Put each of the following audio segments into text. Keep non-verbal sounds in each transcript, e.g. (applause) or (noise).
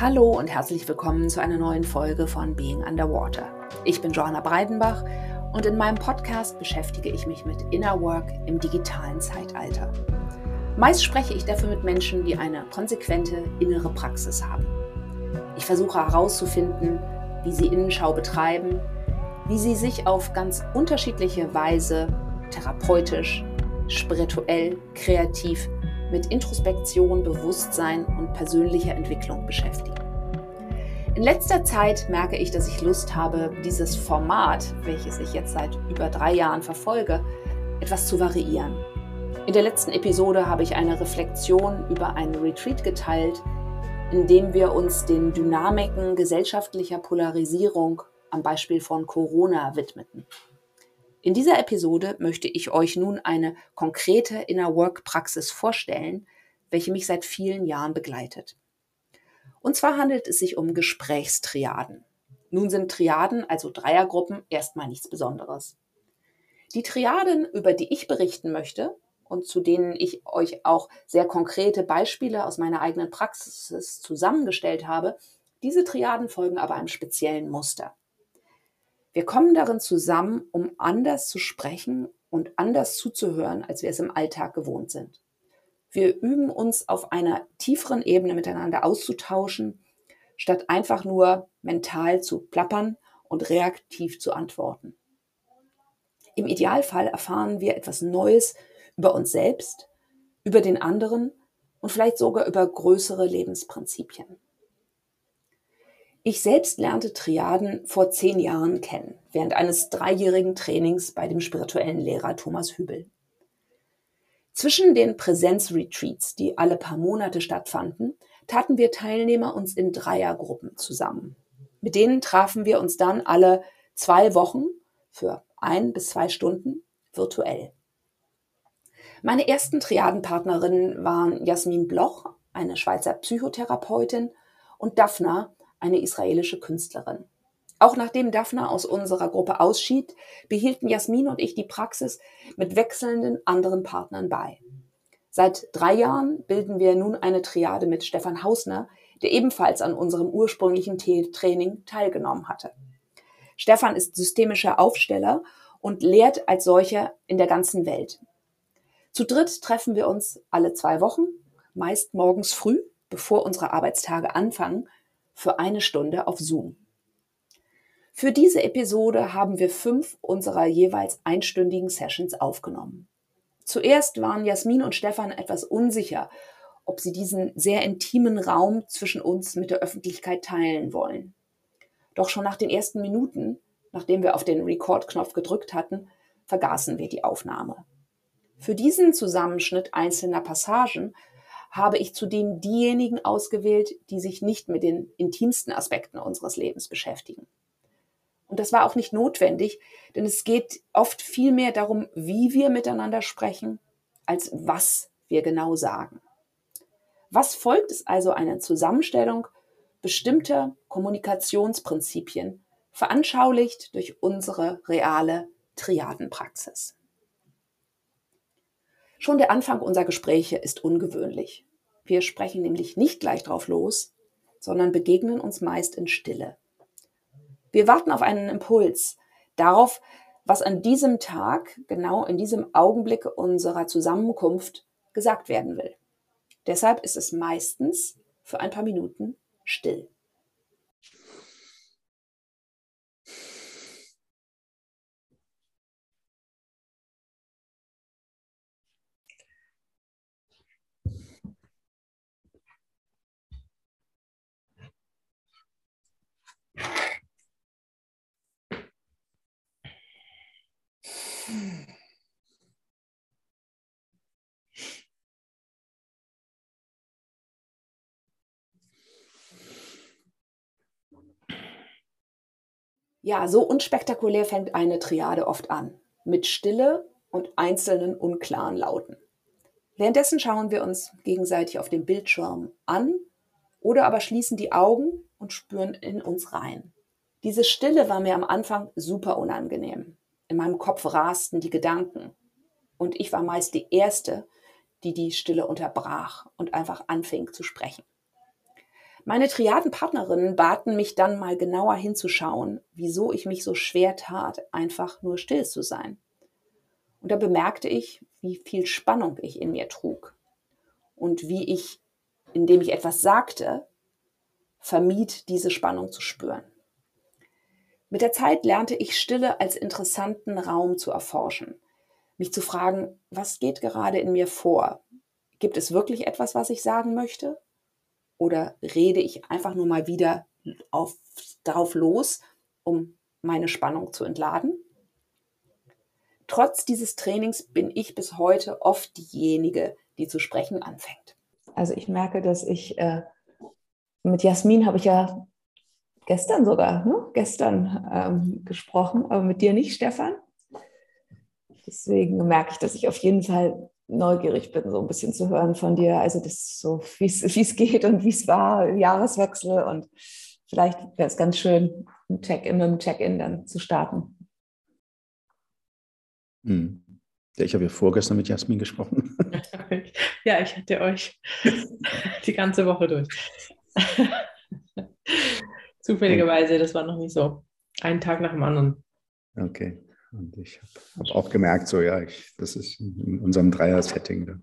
Hallo und herzlich willkommen zu einer neuen Folge von Being Underwater. Ich bin Johanna Breidenbach und in meinem Podcast beschäftige ich mich mit Inner Work im digitalen Zeitalter. Meist spreche ich dafür mit Menschen, die eine konsequente innere Praxis haben. Ich versuche herauszufinden, wie sie Innenschau betreiben, wie sie sich auf ganz unterschiedliche Weise therapeutisch, spirituell, kreativ mit Introspektion, Bewusstsein und persönlicher Entwicklung beschäftigen. In letzter Zeit merke ich, dass ich Lust habe, dieses Format, welches ich jetzt seit über drei Jahren verfolge, etwas zu variieren. In der letzten Episode habe ich eine Reflexion über einen Retreat geteilt, in dem wir uns den Dynamiken gesellschaftlicher Polarisierung am Beispiel von Corona widmeten. In dieser Episode möchte ich euch nun eine konkrete Inner Work Praxis vorstellen, welche mich seit vielen Jahren begleitet. Und zwar handelt es sich um Gesprächstriaden. Nun sind Triaden, also Dreiergruppen, erstmal nichts Besonderes. Die Triaden, über die ich berichten möchte und zu denen ich euch auch sehr konkrete Beispiele aus meiner eigenen Praxis zusammengestellt habe, diese Triaden folgen aber einem speziellen Muster. Wir kommen darin zusammen, um anders zu sprechen und anders zuzuhören, als wir es im Alltag gewohnt sind. Wir üben uns auf einer tieferen Ebene miteinander auszutauschen, statt einfach nur mental zu plappern und reaktiv zu antworten. Im Idealfall erfahren wir etwas Neues über uns selbst, über den anderen und vielleicht sogar über größere Lebensprinzipien. Ich selbst lernte Triaden vor zehn Jahren kennen, während eines dreijährigen Trainings bei dem spirituellen Lehrer Thomas Hübel. Zwischen den Präsenzretreats, die alle paar Monate stattfanden, taten wir Teilnehmer uns in Dreiergruppen zusammen. Mit denen trafen wir uns dann alle zwei Wochen für ein bis zwei Stunden virtuell. Meine ersten Triadenpartnerinnen waren Jasmin Bloch, eine Schweizer Psychotherapeutin, und Daphna, eine israelische Künstlerin. Auch nachdem Daphna aus unserer Gruppe ausschied, behielten Jasmin und ich die Praxis mit wechselnden anderen Partnern bei. Seit drei Jahren bilden wir nun eine Triade mit Stefan Hausner, der ebenfalls an unserem ursprünglichen Training teilgenommen hatte. Stefan ist systemischer Aufsteller und lehrt als solcher in der ganzen Welt. Zu dritt treffen wir uns alle zwei Wochen, meist morgens früh, bevor unsere Arbeitstage anfangen, für eine Stunde auf Zoom. Für diese Episode haben wir fünf unserer jeweils einstündigen Sessions aufgenommen. Zuerst waren Jasmin und Stefan etwas unsicher, ob sie diesen sehr intimen Raum zwischen uns mit der Öffentlichkeit teilen wollen. Doch schon nach den ersten Minuten, nachdem wir auf den Record-Knopf gedrückt hatten, vergaßen wir die Aufnahme. Für diesen Zusammenschnitt einzelner Passagen habe ich zudem diejenigen ausgewählt, die sich nicht mit den intimsten Aspekten unseres Lebens beschäftigen. Und das war auch nicht notwendig, denn es geht oft viel mehr darum, wie wir miteinander sprechen, als was wir genau sagen. Was folgt, ist also eine Zusammenstellung bestimmter Kommunikationsprinzipien, veranschaulicht durch unsere reale Triadenpraxis. Schon der Anfang unserer Gespräche ist ungewöhnlich. Wir sprechen nämlich nicht gleich drauf los, sondern begegnen uns meist in Stille. Wir warten auf einen Impuls, darauf, was an diesem Tag, genau in diesem Augenblick unserer Zusammenkunft gesagt werden will. Deshalb ist es meistens für ein paar Minuten still. Ja, so unspektakulär fängt eine Triade oft an. Mit Stille und einzelnen unklaren Lauten. Währenddessen schauen wir uns gegenseitig auf dem Bildschirm an oder aber schließen die Augen und spüren in uns rein. Diese Stille war mir am Anfang super unangenehm. In meinem Kopf rasten die Gedanken. Und ich war meist die Erste, die die Stille unterbrach und einfach anfing zu sprechen. Meine Triadenpartnerinnen baten mich dann mal genauer hinzuschauen, wieso ich mich so schwer tat, einfach nur still zu sein. Und da bemerkte ich, wie viel Spannung ich in mir trug und wie ich, indem ich etwas sagte, vermied, diese Spannung zu spüren. Mit der Zeit lernte ich Stille als interessanten Raum zu erforschen, mich zu fragen, was geht gerade in mir vor? Gibt es wirklich etwas, was ich sagen möchte? Oder rede ich einfach nur mal wieder auf, darauf los, um meine Spannung zu entladen? Trotz dieses Trainings bin ich bis heute oft diejenige, die zu sprechen anfängt. Also ich merke, dass ich äh, mit Jasmin habe ich ja gestern sogar, ne? gestern ähm, gesprochen, aber mit dir nicht, Stefan. Deswegen merke ich, dass ich auf jeden Fall neugierig bin, so ein bisschen zu hören von dir. Also das so, (laughs) wie es geht und wie es war, Jahreswechsel und vielleicht wäre es ganz schön, ein Check-in mit einem Check-in dann zu starten. Hm. Ja, ich habe ja vorgestern mit Jasmin gesprochen. (laughs) ja, ich hatte euch (laughs) die ganze Woche durch. Zufälligerweise, das war noch nicht so. Ein Tag nach dem anderen. Okay. Und ich habe hab auch gemerkt, so ja, ich, das ist in unserem Dreier-Setting.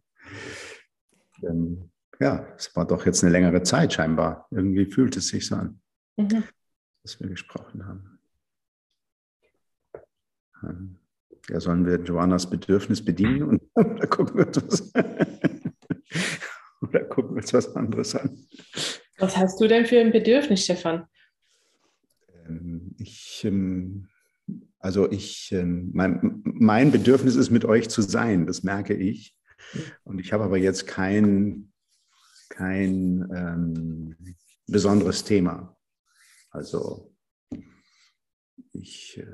Ähm, ja, es war doch jetzt eine längere Zeit scheinbar. Irgendwie fühlt es sich so an, mhm. dass wir gesprochen haben. Ähm, ja, sollen wir Joannas Bedürfnis bedienen und (laughs) oder gucken wir uns was, (laughs) oder gucken wir uns was anderes an? Was hast du denn für ein Bedürfnis, Stefan? Ähm, ich ähm, also ich, ähm, mein, mein Bedürfnis ist, mit euch zu sein, das merke ich. Und ich habe aber jetzt kein, kein ähm, besonderes Thema. Also ich, äh,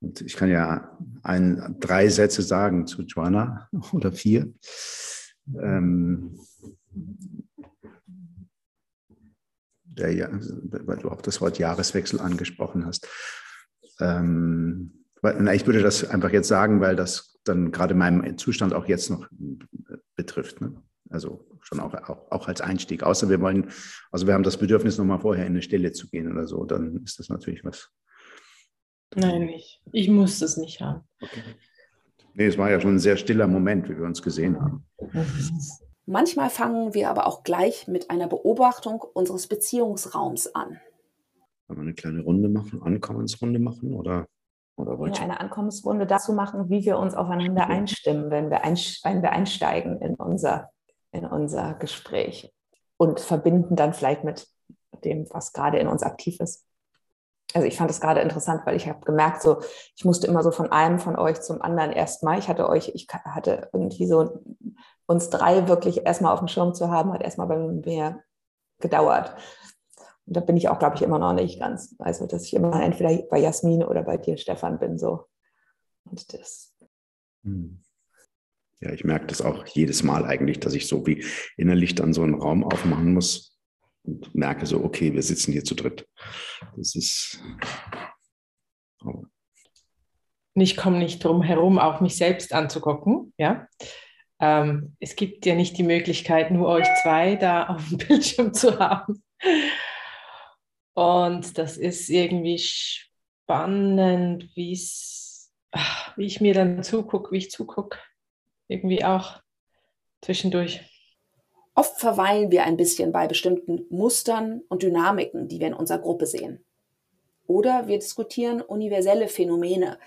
und ich kann ja ein, drei Sätze sagen zu Joanna (laughs) oder vier. Ähm, der, weil du auch das Wort Jahreswechsel angesprochen hast. Ähm, weil, ich würde das einfach jetzt sagen, weil das dann gerade meinen Zustand auch jetzt noch betrifft. Ne? Also schon auch, auch, auch als Einstieg. Außer wir wollen, also wir haben das Bedürfnis, nochmal vorher in eine Stelle zu gehen oder so, dann ist das natürlich was. Nein, ich, ich muss das nicht haben. Okay. Nee, es war ja schon ein sehr stiller Moment, wie wir uns gesehen haben. Manchmal fangen wir aber auch gleich mit einer Beobachtung unseres Beziehungsraums an. Wollen wir eine kleine Runde machen, Ankommensrunde machen oder, oder wollt ja, eine Ankommensrunde dazu machen, wie wir uns aufeinander einstimmen, wenn wir, wenn wir einsteigen in unser, in unser Gespräch und verbinden dann vielleicht mit dem, was gerade in uns aktiv ist. Also ich fand es gerade interessant, weil ich habe gemerkt, so ich musste immer so von einem von euch zum anderen erstmal. Ich hatte euch, ich hatte irgendwie so uns drei wirklich erstmal auf dem Schirm zu haben, hat erstmal bei mir gedauert. Und da bin ich auch, glaube ich, immer noch nicht ganz. Also, dass ich immer entweder bei Jasmin oder bei dir, Stefan, bin so. Und das. Hm. Ja, ich merke das auch jedes Mal eigentlich, dass ich so wie innerlich dann so einen Raum aufmachen muss und merke so, okay, wir sitzen hier zu dritt. Das ist. Oh. Ich komme nicht drum herum, auch mich selbst anzugucken, ja. Ähm, es gibt ja nicht die Möglichkeit, nur euch zwei da (laughs) auf dem Bildschirm zu haben. Und das ist irgendwie spannend, wie ich mir dann zugucke, wie ich zugucke. Irgendwie auch zwischendurch. Oft verweilen wir ein bisschen bei bestimmten Mustern und Dynamiken, die wir in unserer Gruppe sehen. Oder wir diskutieren universelle Phänomene,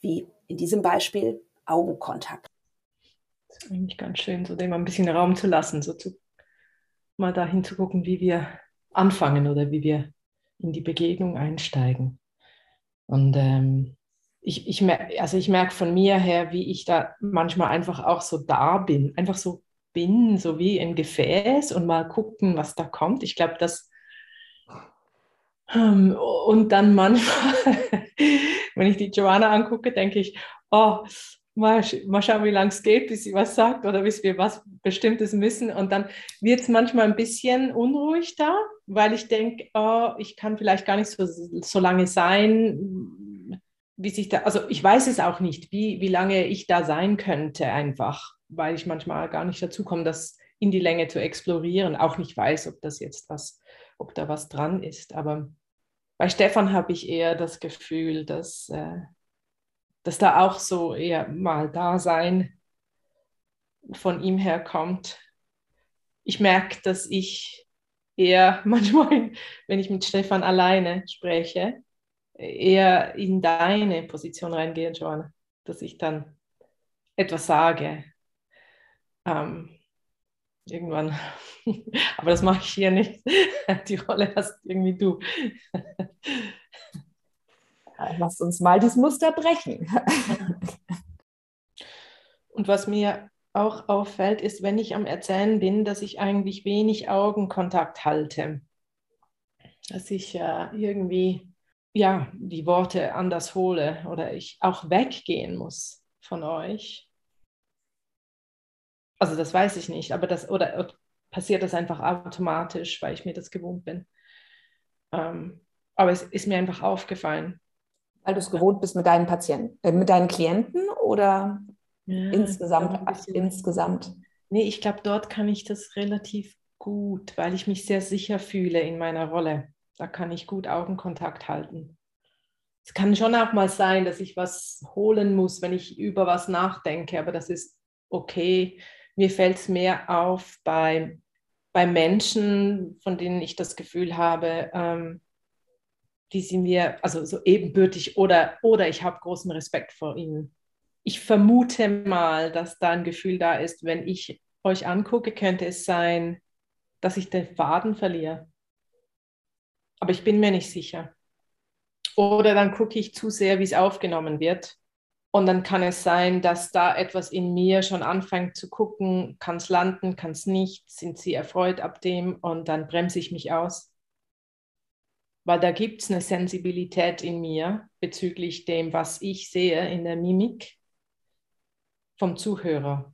wie in diesem Beispiel Augenkontakt. Das ist eigentlich ganz schön, so dem ein bisschen Raum zu lassen, so zu, mal dahin zu gucken, wie wir anfangen oder wie wir in die Begegnung einsteigen. Und ähm, ich, ich, also ich merke von mir her, wie ich da manchmal einfach auch so da bin, einfach so bin, so wie ein Gefäß und mal gucken, was da kommt. Ich glaube, das ähm, und dann manchmal, (laughs) wenn ich die Joanna angucke, denke ich, oh, mal, mal schauen, wie lange es geht, bis sie was sagt oder bis wir was Bestimmtes müssen. Und dann wird es manchmal ein bisschen unruhig da, weil ich denke, oh, ich kann vielleicht gar nicht so, so lange sein, wie sich da, also ich weiß es auch nicht, wie, wie lange ich da sein könnte einfach, weil ich manchmal gar nicht dazu komme, das in die Länge zu explorieren. Auch nicht weiß, ob das jetzt was, ob da was dran ist. Aber bei Stefan habe ich eher das Gefühl, dass, äh, dass da auch so eher mal Dasein von ihm herkommt. Ich merke, dass ich eher (laughs) manchmal, wenn ich mit Stefan alleine spreche, eher in deine Position reingehe, Joanna, dass ich dann etwas sage. Ähm, irgendwann. (laughs) Aber das mache ich hier nicht. (laughs) Die Rolle hast irgendwie du. Lass uns mal dieses Muster brechen. (laughs) Und was mir auch auffällt, ist, wenn ich am Erzählen bin, dass ich eigentlich wenig Augenkontakt halte. Dass ich äh, irgendwie ja, die Worte anders hole oder ich auch weggehen muss von euch. Also das weiß ich nicht, aber das oder passiert das einfach automatisch, weil ich mir das gewohnt bin. Ähm, aber es ist mir einfach aufgefallen. Weil du es gewohnt bist mit deinen Patienten, äh, mit deinen Klienten oder ja, insgesamt? insgesamt? Nee, ich glaube, dort kann ich das relativ gut, weil ich mich sehr sicher fühle in meiner Rolle. Da kann ich gut Augenkontakt halten. Es kann schon auch mal sein, dass ich was holen muss, wenn ich über was nachdenke, aber das ist okay. Mir fällt es mehr auf bei, bei Menschen, von denen ich das Gefühl habe, ähm, die sind mir also so ebenbürtig oder, oder ich habe großen Respekt vor ihnen ich vermute mal, dass da ein Gefühl da ist, wenn ich euch angucke, könnte es sein, dass ich den Faden verliere. Aber ich bin mir nicht sicher. Oder dann gucke ich zu sehr, wie es aufgenommen wird. Und dann kann es sein, dass da etwas in mir schon anfängt zu gucken, kann es landen, kann es nicht, sind sie erfreut ab dem und dann bremse ich mich aus. Weil da gibt es eine Sensibilität in mir bezüglich dem, was ich sehe in der Mimik vom Zuhörer.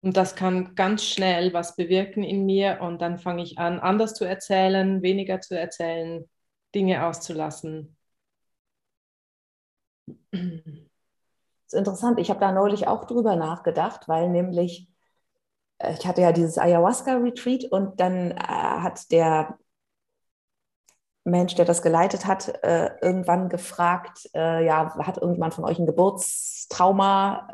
Und das kann ganz schnell was bewirken in mir und dann fange ich an, anders zu erzählen, weniger zu erzählen, Dinge auszulassen. Das ist interessant. Ich habe da neulich auch drüber nachgedacht, weil nämlich äh, ich hatte ja dieses Ayahuasca-Retreat und dann äh, hat der Mensch, der das geleitet hat, äh, irgendwann gefragt, äh, ja, hat irgendjemand von euch ein Geburtstrauma?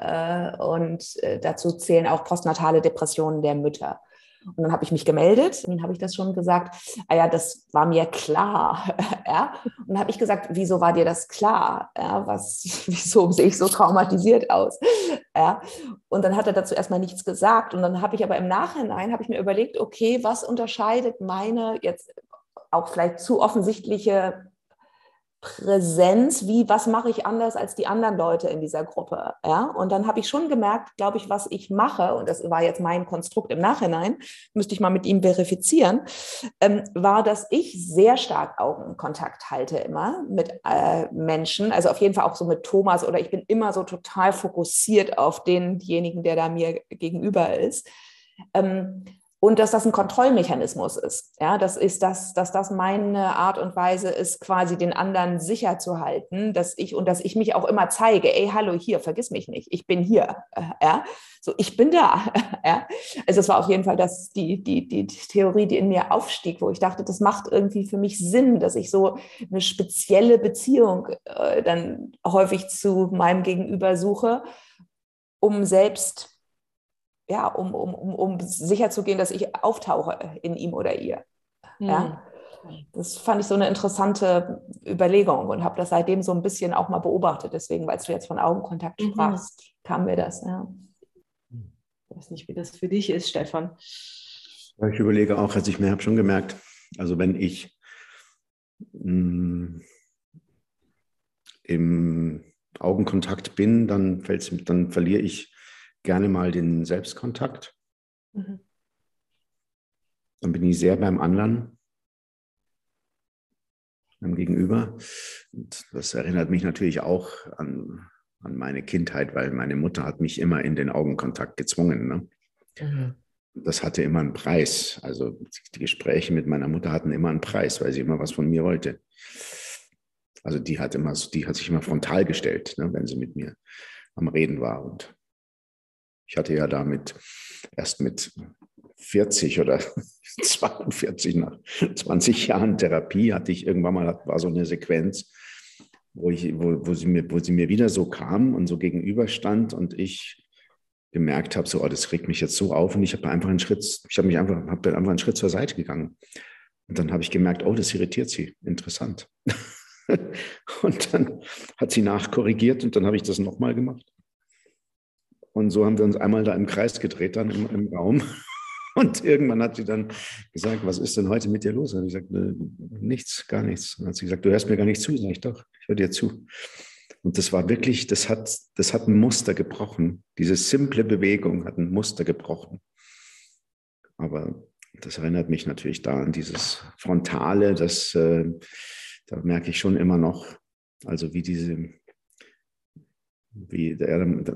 Äh, und äh, dazu zählen auch postnatale Depressionen der Mütter. Und dann habe ich mich gemeldet, dann habe ich das schon gesagt, ah ja, das war mir klar. (laughs) ja? Und dann habe ich gesagt, wieso war dir das klar? Ja, was, (laughs) wieso sehe ich so traumatisiert aus? (laughs) Ja? Und dann hat er dazu erstmal nichts gesagt. Und dann habe ich aber im Nachhinein, habe ich mir überlegt, okay, was unterscheidet meine jetzt auch vielleicht zu offensichtliche Präsenz, wie was mache ich anders als die anderen Leute in dieser Gruppe. Ja? Und dann habe ich schon gemerkt, glaube ich, was ich mache, und das war jetzt mein Konstrukt im Nachhinein, müsste ich mal mit ihm verifizieren, ähm, war, dass ich sehr stark Augenkontakt halte immer mit äh, Menschen, also auf jeden Fall auch so mit Thomas oder ich bin immer so total fokussiert auf denjenigen, der da mir gegenüber ist. Ähm, und dass das ein Kontrollmechanismus ist. Ja, das ist das, dass das meine Art und Weise ist, quasi den anderen sicher zu halten, dass ich und dass ich mich auch immer zeige, ey, hallo hier, vergiss mich nicht, ich bin hier. Ja, so ich bin da. (laughs) Ja, also es war auf jeden Fall das, die, die, die Theorie, die in mir aufstieg, wo ich dachte, das macht irgendwie für mich Sinn, dass ich so eine spezielle Beziehung äh, dann häufig zu meinem Gegenüber suche, um selbst ja, um, um, um, um sicherzugehen, dass ich auftauche in ihm oder ihr. Mhm. Ja? Das fand ich so eine interessante Überlegung und habe das seitdem so ein bisschen auch mal beobachtet. Deswegen, weil du jetzt von Augenkontakt mhm. sprachst, kam mir das. Ja. Ich weiß nicht, wie das für dich ist, Stefan. Ich überlege auch, also ich habe schon gemerkt, also wenn ich mh, mm, im Augenkontakt bin, dann, dann verliere ich gerne mal den Selbstkontakt. Mhm. Dann bin ich sehr beim anderen, beim Gegenüber. Und das erinnert mich natürlich auch an, an meine Kindheit, weil meine Mutter hat mich immer in den Augenkontakt gezwungen. Ne? Mhm. Das hatte immer einen Preis. Also die Gespräche mit meiner Mutter hatten immer einen Preis, weil sie immer was von mir wollte. Also die hat immer, die hat sich immer frontal gestellt, ne, wenn sie mit mir am Reden war. Und Ich hatte ja damit erst mit 40 oder (laughs) 42 nach 20 Jahren Therapie hatte ich irgendwann mal, war so eine Sequenz, wo, ich, wo, wo, sie mir, wo sie mir wieder so kam und so gegenüberstand und ich gemerkt habe, so, oh, das regt mich jetzt so auf und ich habe einfach einen Schritt, ich habe mich einfach, habe dann einfach einen Schritt zur Seite gegangen. Und dann habe ich gemerkt, oh, das irritiert sie. Interessant. (laughs) und dann hat sie nachkorrigiert und dann habe ich das nochmal gemacht. Und so haben wir uns einmal da im Kreis gedreht dann im, im Raum. (laughs) Und irgendwann hat sie dann gesagt, was ist denn heute mit dir los? Und ich gesagt, nichts, gar nichts. Und dann hat sie gesagt, du hörst mir gar nicht zu. Sag ich doch, ich höre dir zu. Und das war wirklich, das hat, das hat ein Muster gebrochen. Diese simple Bewegung hat ein Muster gebrochen. Aber das erinnert mich natürlich da an dieses Frontale, das, äh, da merke ich schon immer noch, also wie diese, wie,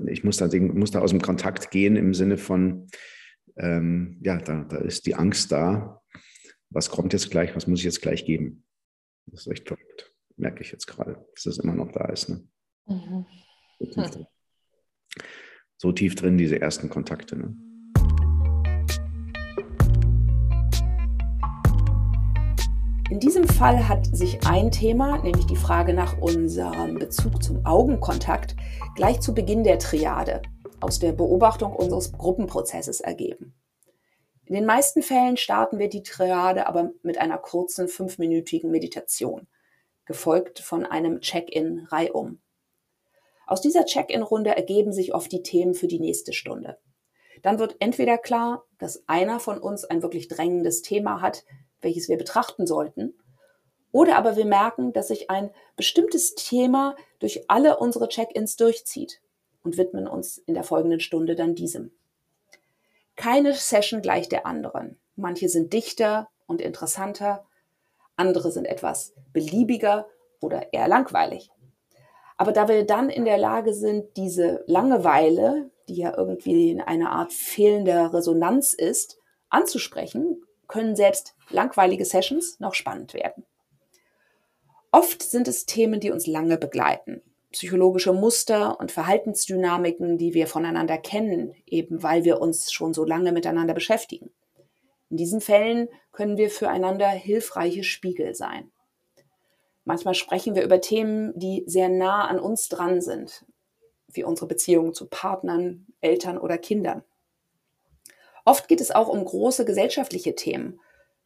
ich muss da, muss da aus dem Kontakt gehen im Sinne von, ähm, ja, da, da ist die Angst da. Was kommt jetzt gleich? Was muss ich jetzt gleich geben? Das ist echt verrückt. Merke ich jetzt gerade, dass das immer noch da ist. Ne? Mhm. So, tief hm. so, tief drin, diese ersten Kontakte. Ne? In diesem Fall hat sich ein Thema, nämlich die Frage nach unserem Bezug zum Augenkontakt, gleich zu Beginn der Triade aus der Beobachtung unseres Gruppenprozesses ergeben. In den meisten Fällen starten wir die Triade aber mit einer kurzen fünfminütigen Meditation, gefolgt von einem Check-in reihum. Aus dieser Check-in-Runde ergeben sich oft die Themen für die nächste Stunde. Dann wird entweder klar, dass einer von uns ein wirklich drängendes Thema hat, welches wir betrachten sollten, oder aber wir merken, dass sich ein bestimmtes Thema durch alle unsere Check-ins durchzieht und widmen uns in der folgenden Stunde dann diesem. Keine Session gleich der anderen. Manche sind dichter und interessanter, andere sind etwas beliebiger oder eher langweilig. Aber da wir dann in der Lage sind, diese Langeweile, die ja irgendwie in einer Art fehlender Resonanz ist, anzusprechen, können selbst langweilige Sessions noch spannend werden. Oft sind es Themen, die uns lange begleiten psychologische Muster und Verhaltensdynamiken, die wir voneinander kennen, eben weil wir uns schon so lange miteinander beschäftigen. In diesen Fällen können wir füreinander hilfreiche Spiegel sein. Manchmal sprechen wir über Themen, die sehr nah an uns dran sind, wie unsere Beziehungen zu Partnern, Eltern oder Kindern. Oft geht es auch um große gesellschaftliche Themen,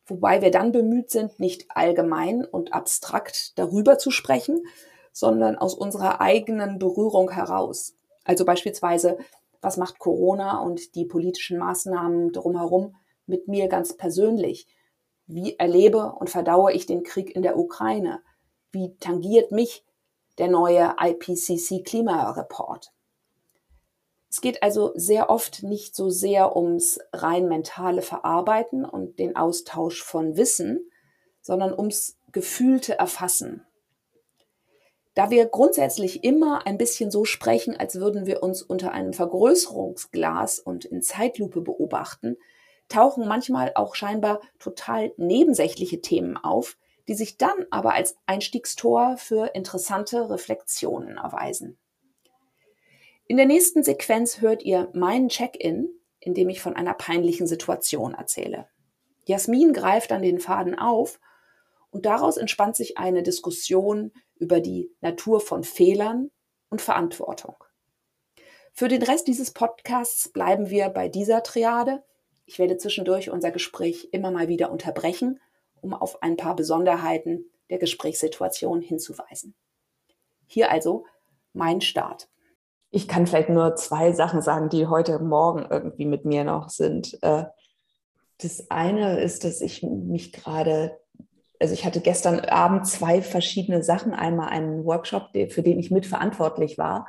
wobei wir dann bemüht sind, nicht allgemein und abstrakt darüber zu sprechen, sondern aus unserer eigenen Berührung heraus. Also beispielsweise, was macht Corona und die politischen Maßnahmen drumherum mit mir ganz persönlich? Wie erlebe und verdaue ich den Krieg in der Ukraine? Wie tangiert mich der neue IPCC-Klimareport? Es geht also sehr oft nicht so sehr ums rein mentale Verarbeiten und den Austausch von Wissen, sondern ums gefühlte Erfassen. Da wir grundsätzlich immer ein bisschen so sprechen, als würden wir uns unter einem Vergrößerungsglas und in Zeitlupe beobachten, tauchen manchmal auch scheinbar total nebensächliche Themen auf, die sich dann aber als Einstiegstor für interessante Reflexionen erweisen. In der nächsten Sequenz hört ihr meinen Check-in, in dem ich von einer peinlichen Situation erzähle. Jasmin greift dann den Faden auf und daraus entspannt sich eine Diskussion über die Natur von Fehlern und Verantwortung. Für den Rest dieses Podcasts bleiben wir bei dieser Triade. Ich werde zwischendurch unser Gespräch immer mal wieder unterbrechen, um auf ein paar Besonderheiten der Gesprächssituation hinzuweisen. Hier also mein Start. Ich kann vielleicht nur zwei Sachen sagen, die heute Morgen irgendwie mit mir noch sind. Äh, das eine ist, dass ich mich gerade also ich hatte gestern Abend zwei verschiedene Sachen. Einmal einen Workshop, für den ich mitverantwortlich war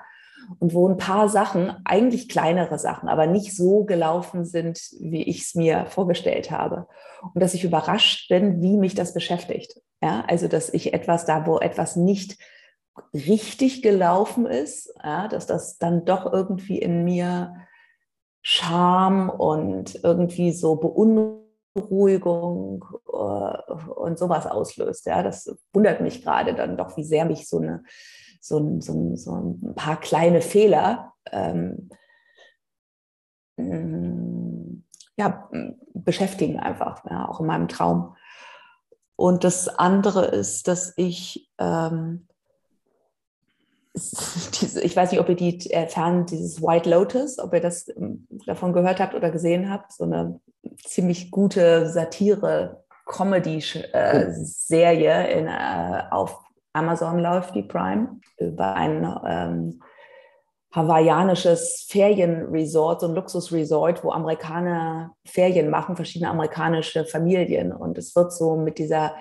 und wo ein paar Sachen, eigentlich kleinere Sachen, aber nicht so gelaufen sind, wie ich es mir vorgestellt habe. Und dass ich überrascht bin, wie mich das beschäftigt. Ja, also dass ich etwas da, wo etwas nicht richtig gelaufen ist, ja, dass das dann doch irgendwie in mir Scham und irgendwie so Beunruhigung äh, und sowas auslöst. Ja, das wundert mich gerade dann doch, wie sehr mich so, eine, so, ein, so, so ein paar kleine Fehler ähm, mm, ja, beschäftigen einfach, ja, auch in meinem Traum. Und das andere ist, dass ich ähm, (laughs) diese, ich weiß nicht, ob ihr die erfahren, dieses White Lotus, ob ihr das ähm, davon gehört habt oder gesehen habt, so eine ziemlich gute Satire, Comedy-Serie äh, äh, auf Amazon läuft, die Prime, über ein ähm, hawaiianisches Ferienresort, so ein Luxusresort, wo Amerikaner Ferien machen, verschiedene amerikanische Familien. Und es wird so mit dieser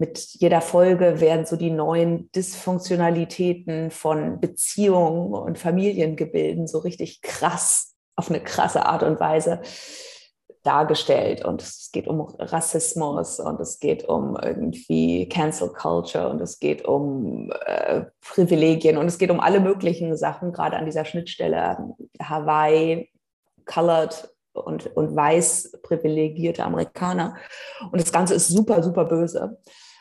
mit jeder Folge werden so die neuen Dysfunktionalitäten von Beziehungen und Familiengebilden so richtig krass, auf eine krasse Art und Weise dargestellt. Und es geht um Rassismus und es geht um irgendwie Cancel Culture und es geht um äh, Privilegien und es geht um alle möglichen Sachen, gerade an dieser Schnittstelle Hawaii, Colored und, und weiß privilegierte Amerikaner. Und das Ganze ist super, super böse.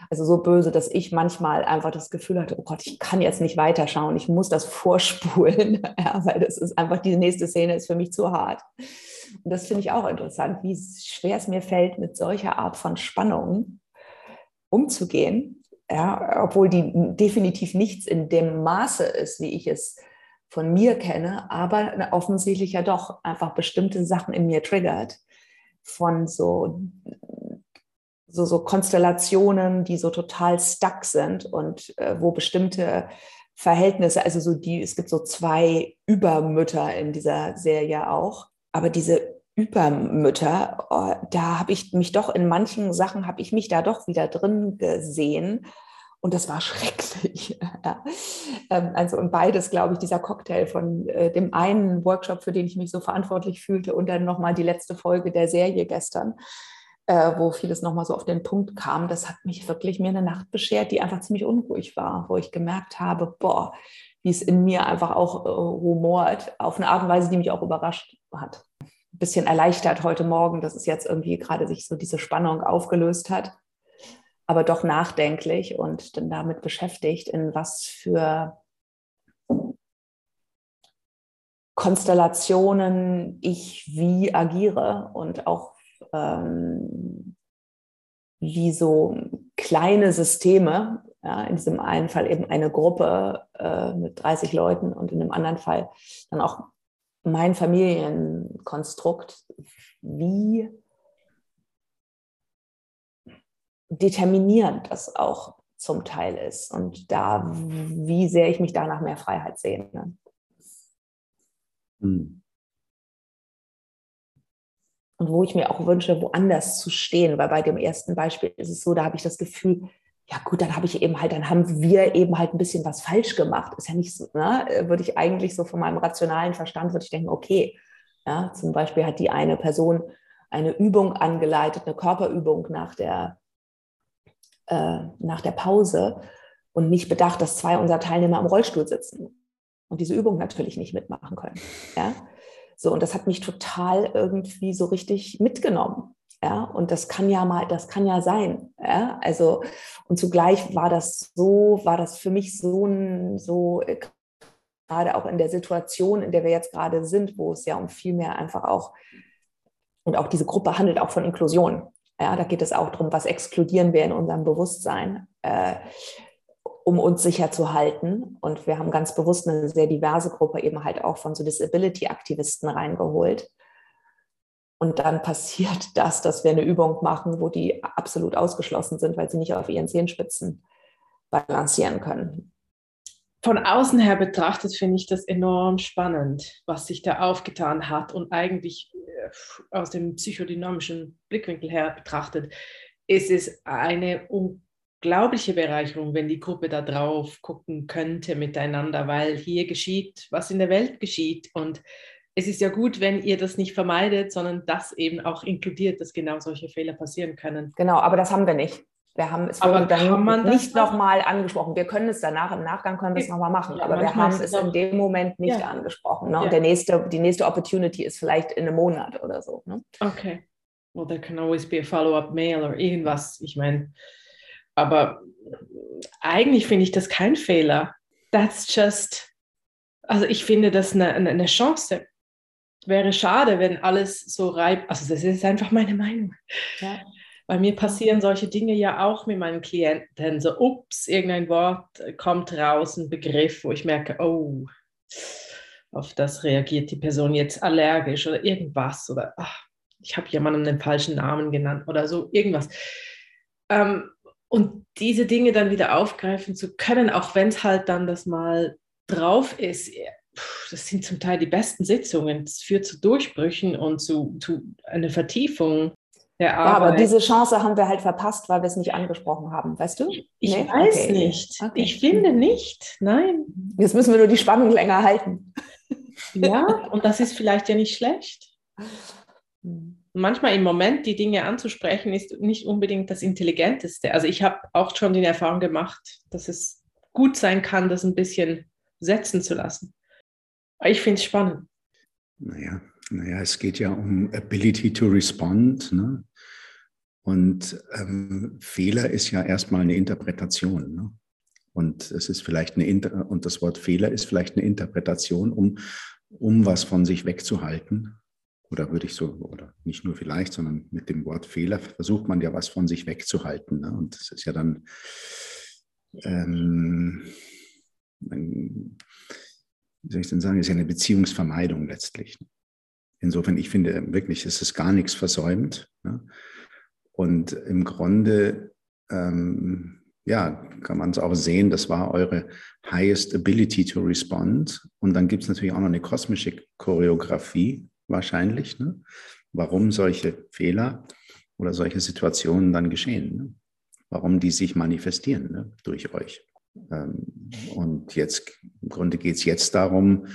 Also so böse, dass ich manchmal einfach das Gefühl hatte, oh Gott, ich kann jetzt nicht weiterschauen, ich muss das (laughs) vorspulen, ja, weil das ist einfach, die nächste Szene ist für mich zu hart. Und das finde ich auch interessant, wie schwer es mir fällt, mit solcher Art von Spannung umzugehen, ja, obwohl die definitiv nichts in dem Maße ist, wie ich es von mir kenne, aber offensichtlich ja doch einfach bestimmte Sachen in mir triggert. Von so so, so Konstellationen, die so total stuck sind und äh, wo bestimmte Verhältnisse, also so die, es gibt so zwei Übermütter in dieser Serie auch, aber diese Übermütter, oh, da habe ich mich doch in manchen Sachen, habe ich mich da doch wieder drin gesehen. Und das war (laughs) schrecklich. ja. Ähm, also und beides, glaube ich, dieser Cocktail von äh, dem einen Workshop, für den ich mich so verantwortlich fühlte, und dann nochmal die letzte Folge der Serie gestern äh, wo vieles nochmal so auf den Punkt kam, das hat mich wirklich mir eine Nacht beschert, die einfach ziemlich unruhig war, wo ich gemerkt habe, boah, wie es in mir einfach auch äh, rumort, auf eine Art und Weise, die mich auch überrascht hat. Ein bisschen erleichtert heute Morgen, dass es jetzt irgendwie gerade sich so diese Spannung aufgelöst hat, aber doch nachdenklich und dann damit beschäftigt, in was für Konstellationen ich wie agiere und auch ähm, wie so kleine Systeme, ja, in diesem einen Fall eben eine Gruppe äh, mit 30 Leuten und in dem anderen Fall dann auch mein Familienkonstrukt, wie determinierend das auch zum Teil ist und da, wie sehr ich mich danach mehr Freiheit sehe. Ne? Hm und wo ich mir auch wünsche, woanders zu stehen. Weil bei dem ersten Beispiel ist es so, da habe ich das Gefühl, ja gut, dann habe ich eben halt, dann haben wir eben halt ein bisschen was falsch gemacht. Ist ja nicht so, ne? würde ich eigentlich so von meinem rationalen Verstand, würde ich denken, okay, ja, zum Beispiel hat die eine Person eine Übung angeleitet, eine Körperübung nach der, äh, nach der Pause und nicht bedacht, dass zwei unserer Teilnehmer im Rollstuhl sitzen und diese Übung natürlich nicht mitmachen können. Ja? So, und das hat mich total irgendwie so richtig mitgenommen. Ja, und das kann ja mal, das kann ja sein. Ja, also, und zugleich war das so, war das für mich so so, äh, gerade auch in der Situation, in der wir jetzt gerade sind, wo es ja um viel mehr einfach auch, und auch diese Gruppe handelt auch von Inklusion. Ja, da geht es auch darum, was exkludieren wir in unserem Bewusstsein. Äh, um uns sicher zu halten. Und wir haben ganz bewusst eine sehr diverse Gruppe eben halt auch von so Disability-Aktivisten reingeholt. Und dann (laughs) passiert das, dass wir eine Übung machen, wo die absolut ausgeschlossen sind, weil sie nicht auf ihren Zehenspitzen balancieren können. Von außen her betrachtet finde ich das enorm spannend, was sich da aufgetan hat und eigentlich äh, aus dem psychodynamischen Blickwinkel her betrachtet ist es eine unglaubliche Bereicherung, wenn die Gruppe da drauf gucken könnte miteinander, weil hier geschieht, was in der Welt geschieht. Und es ist ja gut, wenn ihr das nicht vermeidet, sondern das eben auch inkludiert, dass genau solche Fehler passieren können. Genau, aber das haben wir nicht. Wir haben es aber dann nicht nochmal angesprochen. Wir können es danach, im Nachgang können wir es nochmal machen, ja, aber wir haben es in dem Moment nicht ja. angesprochen. Ne? Ja. Und der nächste, die nächste Opportunity ist vielleicht in einem Monat oder so. Ne? Okay. Well, there can always be a follow-up mail oder irgendwas. Ich meine, aber eigentlich finde ich das kein Fehler. That's just, also ich finde das eine, eine Chance. wäre schade, wenn alles so reibt. Also das ist einfach meine Meinung. Ja. Bei mir passieren solche Dinge ja auch mit meinen Klienten. So, ups, irgendein Wort kommt raus, ein Begriff, wo ich merke, oh, auf das reagiert die Person jetzt allergisch oder irgendwas. Oder ach, ich habe jemandem den falschen Namen genannt oder so, irgendwas. Ähm, und diese Dinge dann wieder aufgreifen zu können, auch wenn es halt dann das mal drauf ist, das sind zum Teil die besten Sitzungen. Es führt zu Durchbrüchen und zu, zu einer Vertiefung der Arbeit. Ja, aber diese Chance haben wir halt verpasst, weil wir es nicht angesprochen haben, weißt du? Ich nee? weiß okay. nicht. Okay. Ich finde nicht. Nein. Jetzt müssen wir nur die Spannung länger halten. Ja, und das ist vielleicht ja nicht schlecht. Hm manchmal im Moment die Dinge anzusprechen, ist nicht unbedingt das Intelligenteste. Also ich habe auch schon die Erfahrung gemacht, dass es gut sein kann, das ein bisschen setzen zu lassen. Aber ich finde es spannend. Naja, naja, es geht ja um Ability to Respond. Ne? Und ähm, Fehler ist ja erstmal eine Interpretation. Ne? Und es ist vielleicht eine Inter und das Wort Fehler ist vielleicht eine Interpretation, um, um was von sich wegzuhalten oder würde ich so, oder nicht nur vielleicht, sondern mit dem Wort Fehler versucht man ja was von sich wegzuhalten. Ne? Und das ist ja dann, ähm, ein, wie soll ich denn sagen, ist ja eine Beziehungsvermeidung letztlich. Insofern, ich finde wirklich, es ist gar nichts versäumt. Ne? Und im Grunde, ähm, ja, kann man es auch sehen, das war eure highest ability to respond. Und dann gibt es natürlich auch noch eine kosmische Choreografie, wahrscheinlich, ne? warum solche Fehler oder solche Situationen dann geschehen, ne? warum die sich manifestieren ne? durch euch. Ähm, und jetzt, im Grunde geht es jetzt darum,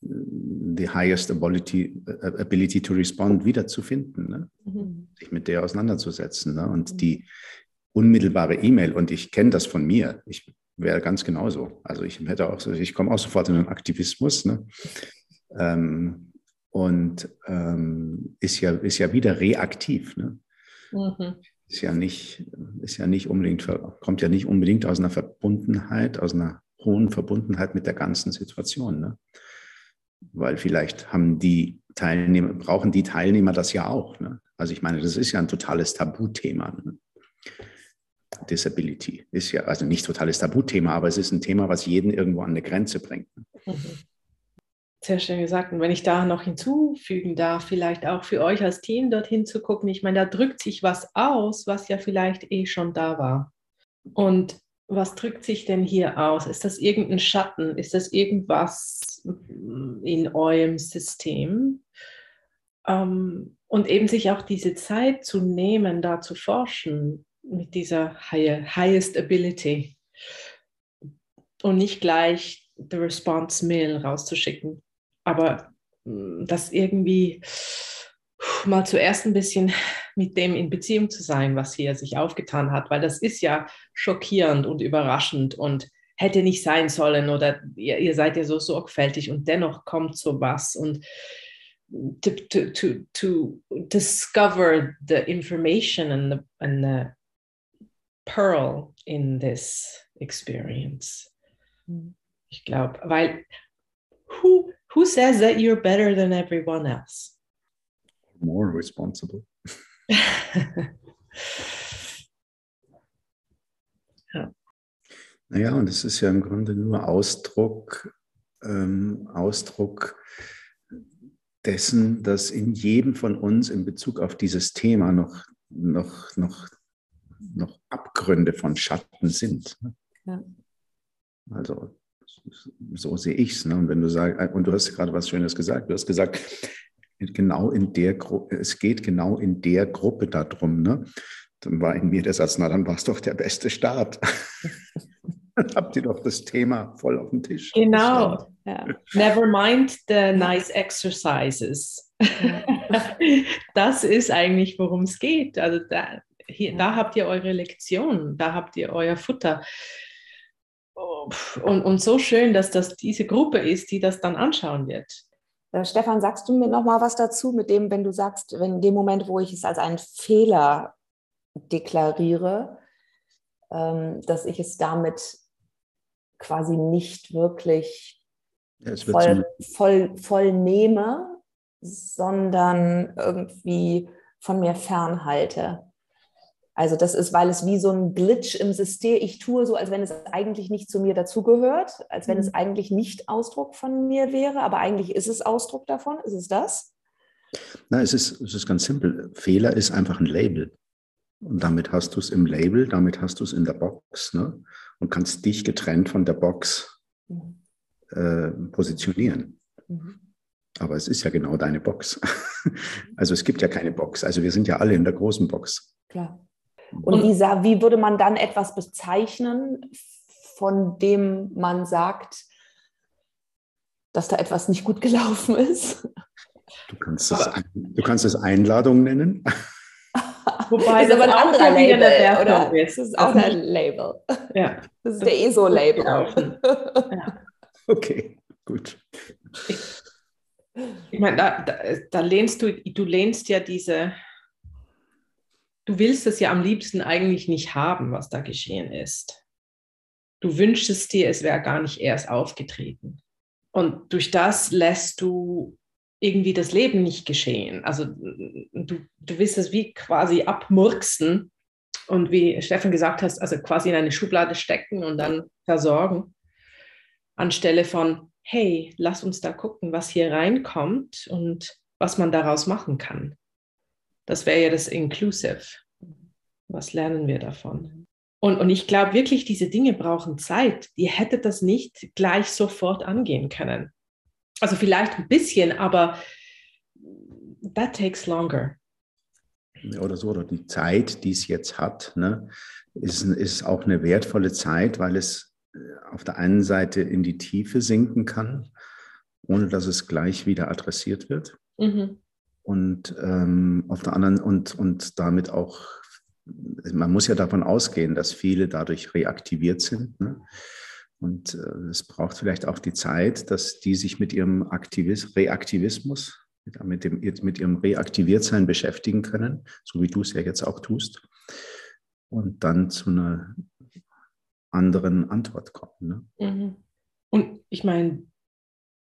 the highest ability, ability to respond wiederzufinden, ne? Mhm. sich mit der auseinanderzusetzen. Ne? Und mhm. die unmittelbare E-Mail, und ich kenne das von mir, ich wäre ganz genauso. Also ich hätte auch, ich komme auch sofort in den Aktivismus. Ne? Ähm, und ähm, ist, ja, ist ja wieder reaktiv. Ne? Mhm. Ist, ja nicht, ist ja nicht unbedingt, kommt ja nicht unbedingt aus einer Verbundenheit, aus einer hohen Verbundenheit mit der ganzen Situation. Ne? Weil vielleicht haben die Teilnehmer, brauchen die Teilnehmer das ja auch. Ne? Also ich meine, das ist ja ein totales Tabuthema. Ne? Disability ist ja, also nicht totales Tabuthema, aber es ist ein Thema, was jeden irgendwo an eine Grenze bringt. Ne? Mhm. Sehr schön gesagt. Und wenn ich da noch hinzufügen darf, vielleicht auch für euch als Team dorthin zu gucken, ich meine, da drückt sich was aus, was ja vielleicht eh schon da war. Und was drückt sich denn hier aus? Ist das irgendein Schatten? Ist das irgendwas in eurem System? Ähm, und eben sich auch diese Zeit zu nehmen, da zu forschen mit dieser highest ability und nicht gleich the response mail rauszuschicken aber hm, das irgendwie mal zuerst ein bisschen mit dem in Beziehung zu sein, was hier sich aufgetan hat, weil das ist ja schockierend und überraschend und hätte nicht sein sollen oder ihr, ihr seid ja so sorgfältig und dennoch kommt so was und to, to, to, to discover the information and the, and the pearl in this experience. Hm. Ich glaube, weil who who says that you're better than everyone else? More responsible. (laughs) ja. Naja, und es ist ja im Grunde nur Ausdruck, ähm, Ausdruck dessen, dass in jedem von uns in Bezug auf dieses Thema noch, noch, noch, noch Abgründe von Schatten sind. Ja. Also so sehe ich es. Ne? Und wenn du sagst, und du hast gerade was Schönes gesagt, du hast gesagt, genau in der Gruppe, es geht genau in der Gruppe darum. Ne? Dann war in mir der Satz, na, dann war es doch der beste Start. dann (laughs) habt ihr doch das Thema voll auf dem Tisch. Genau. Ja. Never mind the nice exercises. (laughs) das ist eigentlich, worum es geht. Also da, hier, da habt ihr eure Lektion, da habt ihr euer Futter. Und, und so schön, dass das diese Gruppe ist, die das dann anschauen wird. Äh, Stefan, sagst du mir noch mal was dazu mit dem, wenn du sagst, wenn in dem Moment, wo ich es als einen Fehler deklariere, ähm, dass ich es damit quasi nicht wirklich ja, voll, voll, voll nehme, sondern irgendwie von mir fernhalte. Also das ist, weil es wie so ein Glitch im System, ich tue so, als wenn es eigentlich nicht zu mir dazugehört, als wenn mhm. es eigentlich nicht Ausdruck von mir wäre, aber eigentlich ist es Ausdruck davon. Ist es das? Na, es ist, es ist ganz simpel. Fehler ist einfach ein Label. Und damit hast du es im Label, damit hast du es in der Box ne? und kannst dich getrennt von der Box mhm. äh, positionieren. Mhm. Aber es ist ja genau deine Box. (laughs) Also es gibt ja keine Box. Also wir sind ja alle in der großen Box. Klar. Und wie, wie würde man dann etwas bezeichnen, von dem man sagt, dass da etwas nicht gut gelaufen ist? Du kannst es, du kannst es Einladung nennen. (laughs) Wobei das, ist aber ein anderer Label, oder? Ist. Das ist auch ein Label. Ja. Das ist der ESO-Label. Ja. Okay, gut. Ich, ich meine, da, da, da lehnst du, du lehnst ja diese, du willst es ja am liebsten eigentlich nicht haben, was da geschehen ist. Du wünschst dir, es wäre gar nicht erst aufgetreten. Und durch das lässt du irgendwie das Leben nicht geschehen. Also du, du willst es wie quasi abmurksen und wie Stefan gesagt hast, also quasi in eine Schublade stecken und dann versorgen, anstelle von, hey, lass uns da gucken, was hier reinkommt und was man daraus machen kann. Das wäre ja das Inclusive. Was lernen wir davon? Und, und ich glaube wirklich, diese Dinge brauchen Zeit. Ihr hättet das nicht gleich sofort angehen können. Also vielleicht ein bisschen, aber that takes longer. Oder so, oder die Zeit, die es jetzt hat, ne, ist, ist auch eine wertvolle Zeit, weil es äh, auf der einen Seite in die Tiefe sinken kann, ohne dass es gleich wieder adressiert wird. Mhm und ähm, auf der anderen und, und damit auch, man muss ja davon ausgehen, dass viele dadurch reaktiviert sind. Ne? Und äh, es braucht vielleicht auch die Zeit, dass die sich mit ihrem Aktivis Reaktivismus, mit, dem, mit ihrem Reaktiviertsein beschäftigen können, so wie du es ja jetzt auch tust, und dann zu einer anderen Antwort kommen. Ne? Mhm. Und ich meine,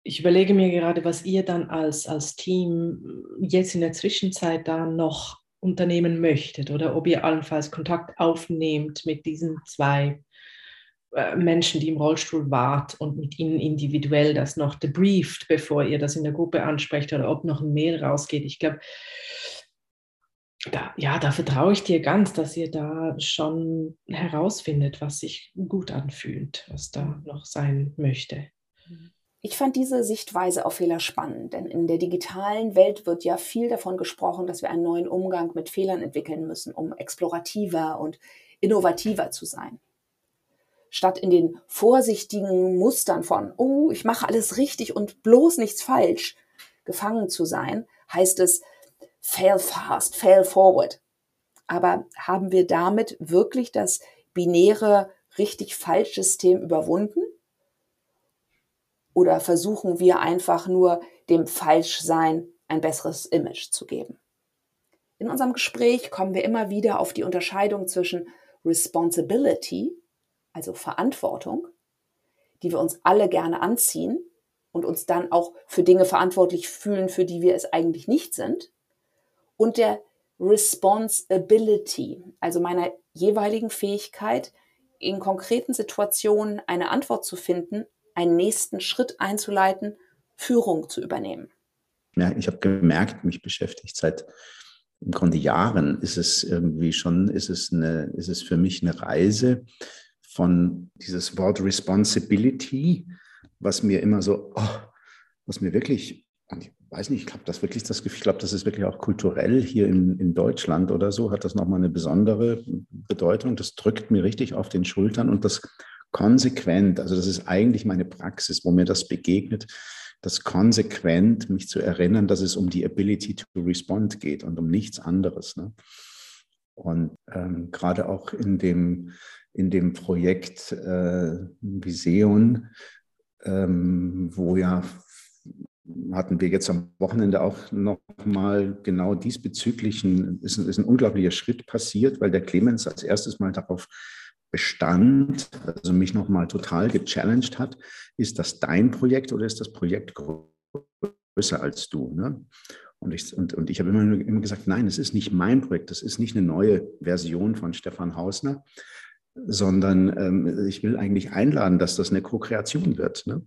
ich überlege mir gerade, was ihr dann als, als Team jetzt in der Zwischenzeit da noch unternehmen möchtet oder ob ihr allenfalls Kontakt aufnehmt mit diesen zwei äh, Menschen, die im Rollstuhl wart und mit ihnen individuell das noch debrieft, bevor ihr das in der Gruppe ansprecht oder ob noch ein Mail rausgeht. Ich glaube, da, ja, da vertraue ich dir ganz, dass ihr da schon herausfindet, was sich gut anfühlt, was da noch sein möchte. Ich fand diese Sichtweise auf Fehler spannend, denn in der digitalen Welt wird ja viel davon gesprochen, dass wir einen neuen Umgang mit Fehlern entwickeln müssen, um explorativer und innovativer zu sein. Statt in den vorsichtigen Mustern von, oh, ich mache alles richtig und bloß nichts falsch, gefangen zu sein, heißt es, fail fast, fail forward. Aber haben wir damit wirklich das binäre richtig-falsch-System überwunden? Oder versuchen wir einfach nur dem Falschsein ein besseres Image zu geben? In unserem Gespräch kommen wir immer wieder auf die Unterscheidung zwischen Responsibility, also Verantwortung, die wir uns alle gerne anziehen und uns dann auch für Dinge verantwortlich fühlen, für die wir es eigentlich nicht sind, und der Responsibility, also meiner jeweiligen Fähigkeit, in konkreten Situationen eine Antwort zu finden einen nächsten Schritt einzuleiten, Führung zu übernehmen? Ja, ich habe gemerkt, mich beschäftigt seit im Grunde Jahren ist es irgendwie schon, ist es eine, ist es für mich eine Reise von dieses Wort Responsibility, was mir immer so, oh, was mir wirklich, ich weiß nicht, ich glaube, das wirklich das Gefühl, ich glaube, das ist wirklich auch kulturell hier in, in Deutschland oder so, hat das nochmal eine besondere Bedeutung. Das drückt mir richtig auf den Schultern und das konsequent, also das ist eigentlich meine Praxis, wo mir das begegnet, das konsequent mich zu erinnern, dass es um die Ability to respond geht und um nichts anderes. Ne? Und ähm, gerade auch in dem, in dem Projekt äh, Viseon, ähm, wo ja hatten wir jetzt am Wochenende auch noch mal genau diesbezüglich ein, ist, ist ein unglaublicher Schritt passiert, weil der Clemens als erstes mal darauf bestand, also mich nochmal total gechallenged hat, ist das dein Projekt oder ist das Projekt größer als du. Ne? Und ich, und, und ich habe immer, immer gesagt, nein, es ist nicht mein Projekt, das ist nicht eine neue Version von Stefan Hausner, sondern ähm, ich will eigentlich einladen, dass das eine Co-Kreation wird. Ne?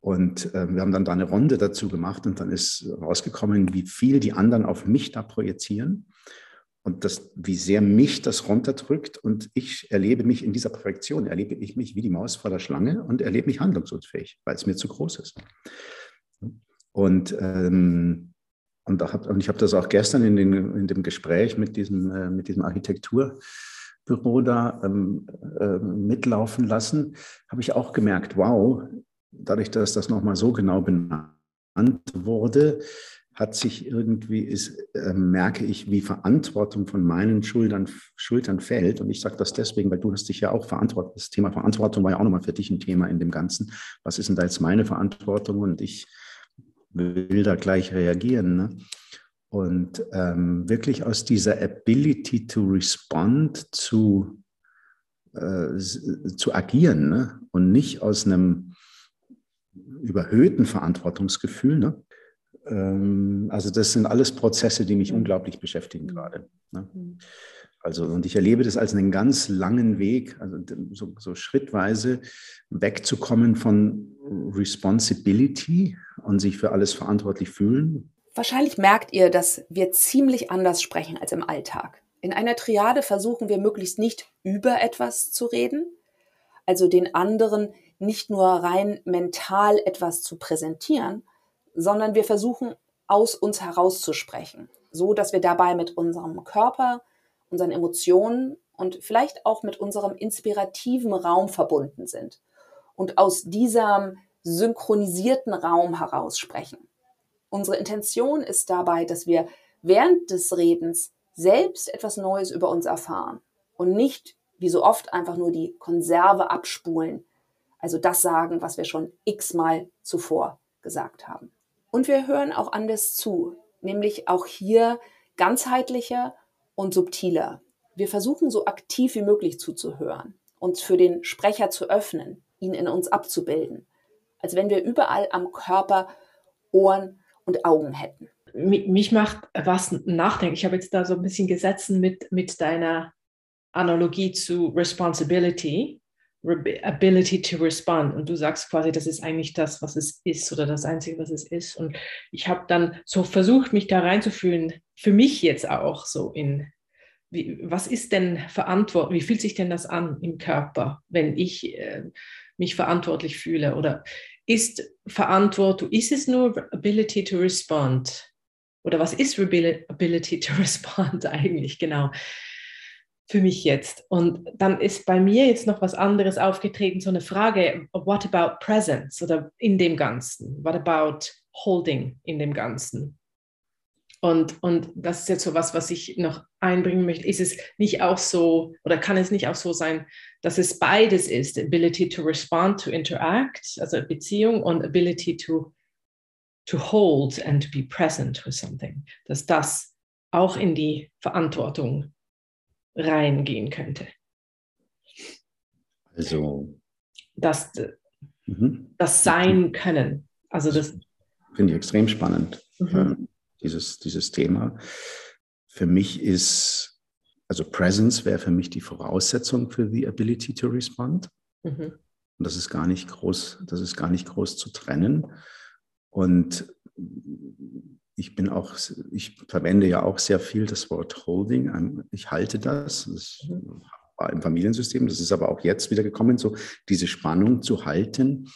Und äh, wir haben dann da eine Runde dazu gemacht und dann ist rausgekommen, wie viel die anderen auf mich da projizieren und das, wie sehr mich das runterdrückt. Und ich erlebe mich in dieser Projektion, erlebe ich mich wie die Maus vor der Schlange und erlebe mich handlungsunfähig, weil es mir zu groß ist. Und, ähm, und, hab, und ich habe das auch gestern in, den, in dem Gespräch mit diesem, äh, mit diesem Architekturbüro da ähm, äh, mitlaufen lassen, habe ich auch gemerkt, wow, dadurch, dass das nochmal so genau benannt wurde, hat sich irgendwie, ist, äh, merke ich, wie Verantwortung von meinen Schultern, Schultern fällt. Und ich sage das deswegen, weil du hast dich ja auch verantwortet. Das Thema Verantwortung war ja auch nochmal für dich ein Thema in dem Ganzen. Was ist denn da jetzt meine Verantwortung? Und ich will da gleich reagieren. Ne? Und ähm, wirklich aus dieser Ability to respond zu, äh, zu agieren ne? und nicht aus einem überhöhten Verantwortungsgefühl. Ne? Ähm, also das sind alles Prozesse, die mich mhm. unglaublich beschäftigen mhm. gerade. Ne? Mhm. Also, und ich erlebe das als einen ganz langen Weg, also so, so schrittweise wegzukommen von Responsibility und sich für alles verantwortlich fühlen. Wahrscheinlich merkt ihr, dass wir ziemlich anders sprechen als im Alltag. In einer Triade versuchen wir möglichst nicht über etwas zu reden, also den anderen nicht nur rein mental etwas zu präsentieren, sondern wir versuchen aus uns herauszusprechen, so dass wir dabei mit unserem Körper, unseren Emotionen und vielleicht auch mit unserem inspirativen Raum verbunden sind und aus diesem synchronisierten Raum heraus sprechen. Unsere Intention ist dabei, dass wir während des Redens selbst etwas Neues über uns erfahren und nicht wie so oft einfach nur die Konserve abspulen, also das sagen, was wir schon x-mal zuvor gesagt haben. Und wir hören auch anders zu, nämlich auch hier ganzheitlicher und subtiler. Wir versuchen so aktiv wie möglich zuzuhören, uns für den Sprecher zu öffnen, ihn in uns abzubilden, als wenn wir überall am Körper Ohren und Augen hätten. Mich macht was nachdenken. Ich habe jetzt da so ein bisschen gesetzt mit, mit deiner Analogie zu Responsibility. Ability to respond. Und du sagst quasi, das ist eigentlich das, was es ist oder das Einzige, was es ist. Und ich habe dann so versucht, mich da reinzufühlen, für mich jetzt auch so in, wie, was ist denn verantwortlich, wie fühlt sich denn das an im Körper, wenn ich äh, mich verantwortlich fühle? Oder ist Verantwortung, ist es nur Ability to respond? Oder was ist Ability to (laughs) respond eigentlich genau? Für mich jetzt. Und dann ist bei mir jetzt noch was anderes aufgetreten, so eine Frage, what about presence oder in dem Ganzen? What about holding in dem Ganzen? Und, und das ist jetzt so was, was ich noch einbringen möchte. Ist es nicht auch so, oder kann es nicht auch so sein, dass es beides ist, ability to respond, to interact, also Beziehung und ability to, to hold and be present with something, dass das auch in die Verantwortung reingehen könnte. Also. Das, mhm. das Sein können. Also das. Finde ich extrem spannend, mhm. Ähm, dieses, dieses Thema. Für mich ist, also Presence wäre für mich die Voraussetzung für the ability to respond. Mhm. Und das ist gar nicht groß, das ist gar nicht groß zu trennen. Und ich bin auch, ich verwende ja auch sehr viel das Wort Holding. Ich halte das. Das war im Familiensystem. Das ist aber auch jetzt wieder gekommen, so diese Spannung zu halten.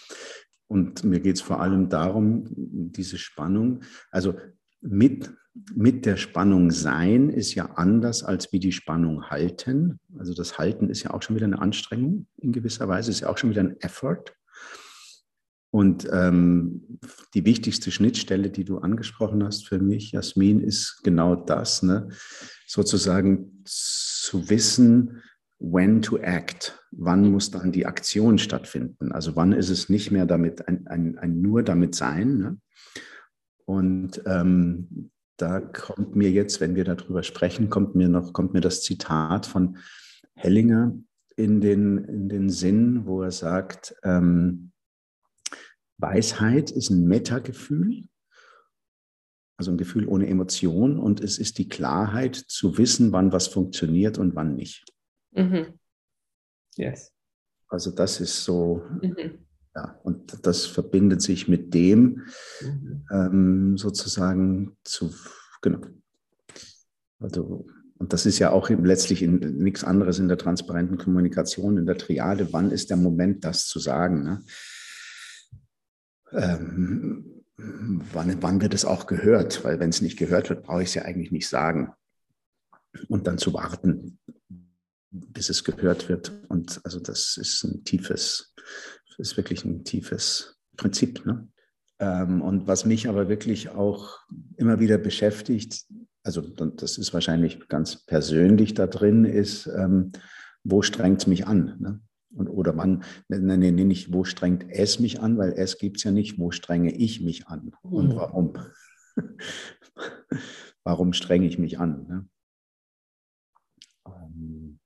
Und mir geht es vor allem darum, diese Spannung, also mit, mit der Spannung sein ist ja anders als wie die Spannung halten. Also das Halten ist ja auch schon wieder eine Anstrengung in gewisser Weise, ist ja auch schon wieder ein Effort. Und ähm, die wichtigste Schnittstelle, die du angesprochen hast für mich, Jasmin, ist genau das, ne? sozusagen zu wissen, when to act, wann muss dann die Aktion stattfinden. Also wann ist es nicht mehr damit ein, ein, ein nur damit sein. Ne? Und ähm, da kommt mir jetzt, wenn wir darüber sprechen, kommt mir noch kommt mir das Zitat von Hellinger in den, in den Sinn, wo er sagt, ähm, Weisheit ist ein Metagefühl Also ein Gefühl ohne Emotion und es ist die Klarheit zu wissen, wann was funktioniert und wann nicht. Mhm. Yes. Also das ist so, mhm. ja, und das verbindet sich mit dem mhm. ähm, sozusagen zu, genau. Also, und das ist ja auch letztlich in, nichts anderes in der transparenten Kommunikation, in der Triade. Wann ist der Moment, das zu sagen? Ne? Ähm, wann, wann wird es auch gehört? Weil wenn es nicht gehört wird, brauche ich es ja eigentlich nicht sagen. Und dann zu warten, bis es gehört wird. Und also das ist ein tiefes, ist wirklich ein tiefes Prinzip. Ne? Ähm, und was mich aber wirklich auch immer wieder beschäftigt, also das ist wahrscheinlich ganz persönlich da drin, ist, ähm, wo strengt es mich an? Ne? Und, oder man, nenne nee, nee, nicht, wo strengt es mich an, weil es gibt es ja nicht, wo strenge ich mich an und mhm. warum? (laughs) warum strenge ich mich an? Ne? Ähm,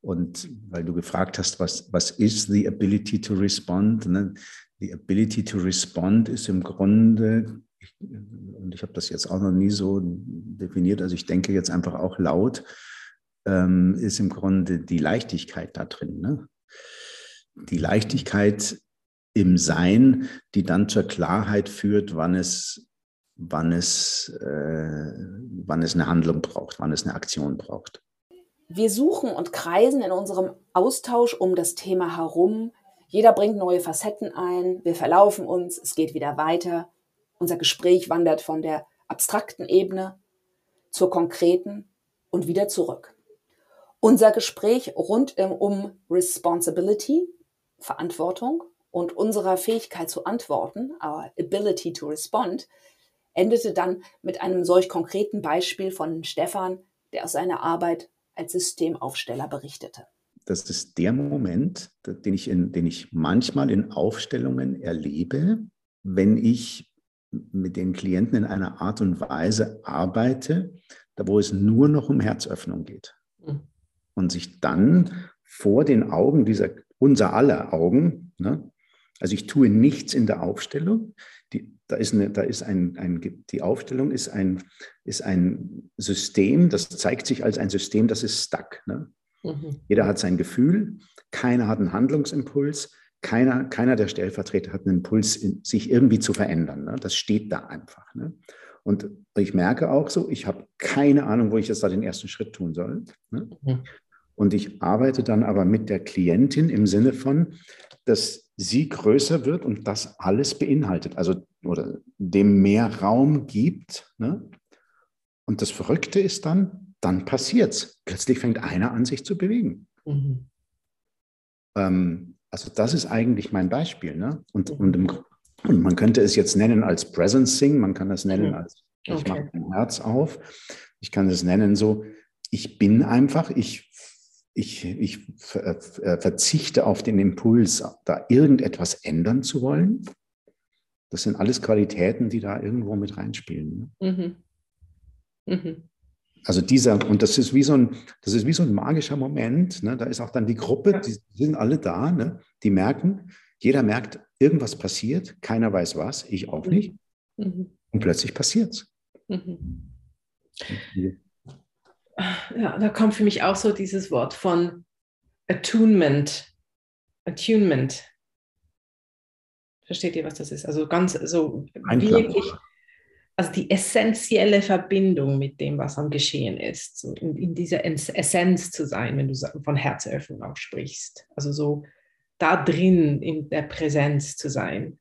und weil du gefragt hast, was, was ist the ability to respond? Ne? The ability to respond ist im Grunde, und ich habe das jetzt auch noch nie so definiert, also ich denke jetzt einfach auch laut, ähm, ist im Grunde die Leichtigkeit da drin. Ne? Die Leichtigkeit im Sein, die dann zur Klarheit führt, wann es, wann es, äh, wann es eine Handlung braucht, wann es eine Aktion braucht. Wir suchen und kreisen in unserem Austausch um das Thema herum. Jeder bringt neue Facetten ein, wir verlaufen uns, es geht wieder weiter. Unser Gespräch wandert von der abstrakten Ebene zur konkreten und wieder zurück. Unser Gespräch rund um Responsibility, Verantwortung und unserer Fähigkeit zu antworten, our ability to respond, endete dann mit einem solch konkreten Beispiel von Stefan, der aus seiner Arbeit als Systemaufsteller berichtete. Das ist der Moment, den ich, in, den ich manchmal in Aufstellungen erlebe, wenn ich mit den Klienten in einer Art und Weise arbeite, da wo es nur noch um Herzöffnung geht. Und sich dann vor den Augen dieser, unser aller Augen, ne? also ich tue nichts in der Aufstellung, die, da ist, eine, da ist ein, ein, die Aufstellung ist ein, ist ein System, das zeigt sich als ein System, das ist stuck. Ne? Mhm. Jeder hat sein Gefühl, keiner hat einen Handlungsimpuls, keiner, keiner der Stellvertreter hat einen Impuls, in, sich irgendwie zu verändern. Ne? Das steht da einfach. Ne? Und ich merke auch so, ich habe keine Ahnung, wo ich jetzt da den ersten Schritt tun soll. Ne? Mhm. Und ich arbeite dann aber mit der Klientin im Sinne von, dass sie größer wird und das alles beinhaltet, also oder dem mehr Raum gibt. Ne? Und das Verrückte ist dann, dann passiert es. Plötzlich fängt einer an, sich zu bewegen. Mhm. Ähm, also das ist eigentlich mein Beispiel. Ne? Und, und, im, und, man könnte es jetzt nennen als Presencing, man kann das nennen mhm. als ich okay. mache mein Herz auf. Ich kann es nennen so, ich bin einfach, ich ich, ich äh, verzichte auf den Impuls, da irgendetwas ändern zu wollen. Das sind alles Qualitäten, die da irgendwo mit reinspielen. Ne? Mhm. Mhm. Also dieser, und das ist wie so ein, das ist wie so ein magischer Moment. Ne? Da ist auch dann die Gruppe, die sind alle da, ne? die merken, jeder merkt, irgendwas passiert, keiner weiß was, ich auch mhm. nicht. Mhm. Und plötzlich passiert es. Mhm ja, da kommt für mich auch so dieses Wort von Attunement. Attunement. Versteht ihr, was das ist? Also ganz so Einklang. wirklich, also die essentielle Verbindung mit dem, was am Geschehen ist. So in, in dieser Essenz zu sein, wenn du von Herzöffnung auch sprichst. Also so da drin in der Präsenz zu sein.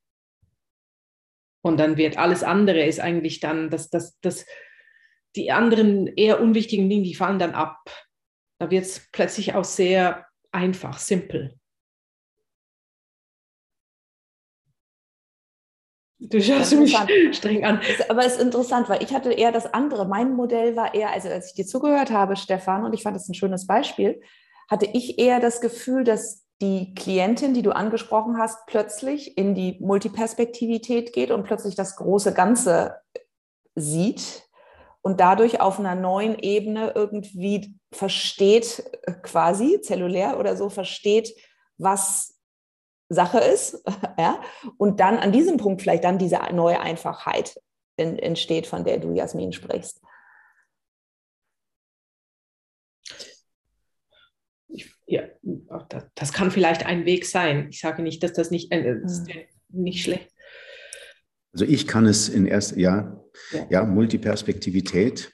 Und dann wird alles andere ist eigentlich dann das, das, das, die anderen eher unwichtigen Dinge, die fallen dann ab. Da wird es plötzlich auch sehr einfach, simpel. Du schaust mich streng an. Aber es ist interessant, weil ich hatte eher das andere. Mein Modell war eher, also als ich dir zugehört habe, Stefan, und ich fand das ein schönes Beispiel, hatte ich eher das Gefühl, dass die Klientin, die du angesprochen hast, plötzlich in die Multiperspektivität geht und plötzlich das große Ganze sieht und dadurch auf einer neuen Ebene irgendwie versteht, äh, quasi zellulär oder so, versteht, was Sache ist, (laughs) ja, und dann an diesem Punkt vielleicht dann diese neue Einfachheit in, entsteht, von der du, Jasmin, sprichst. ja, das kann vielleicht ein Weg sein. Ich sage nicht, dass das nicht, äh, das hm. nicht schlecht. Also ich kann es in erster, ja, ja, ja Multiperspektivität.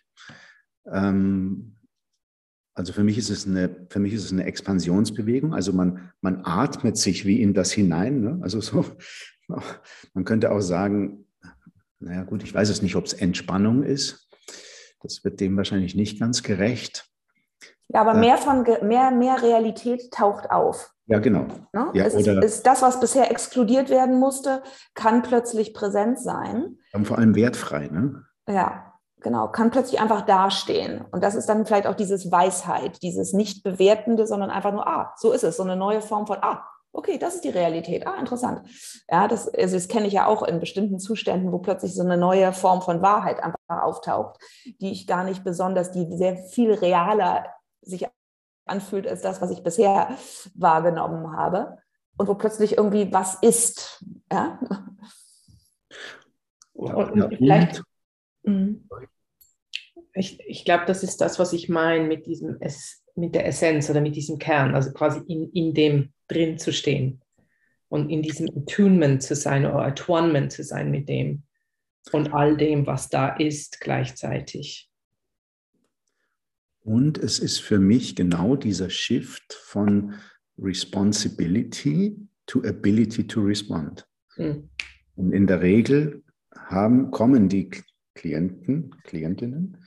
Ähm, also für mich ist es eine, für mich ist es eine Expansionsbewegung. Also man, man atmet sich wie in das hinein. Ne? Also so, (laughs) man könnte auch sagen, naja gut, ich weiß es nicht, ob es Entspannung ist. Das wird dem wahrscheinlich nicht ganz gerecht. Ja, aber mehr von mehr, mehr Realität taucht auf. Ja, genau. Ne? Ja, es ist, ist, das, was bisher exkludiert werden musste, kann plötzlich präsent sein. Und vor allem wertfrei, ne? Ja, genau. Kann plötzlich einfach dastehen. Und das ist dann vielleicht auch dieses Weisheit, dieses nicht bewertende, sondern einfach nur, ah, so ist es, so eine neue Form von, ah, okay, das ist die Realität. Ah, interessant. Ja, das, also das kenne ich ja auch in bestimmten Zuständen, wo plötzlich so eine neue Form von Wahrheit einfach auftaucht, die ich gar nicht besonders, die sehr viel realer sich anfühlt als das, was ich bisher wahrgenommen habe. Und wo plötzlich irgendwie was ist. Ja? Und, und vielleicht, mhm. ich, ich glaube, das ist das, was ich meine mit diesem mit der Essenz oder mit diesem Kern, also quasi in, in dem drin zu stehen und in diesem Attunement zu sein oder Attunement zu sein mit dem und all dem, was da ist gleichzeitig. Und es ist für mich genau dieser Shift von Responsibility to Ability to Respond. Mhm. Und in der Regel haben, kommen die Klienten, Klientinnen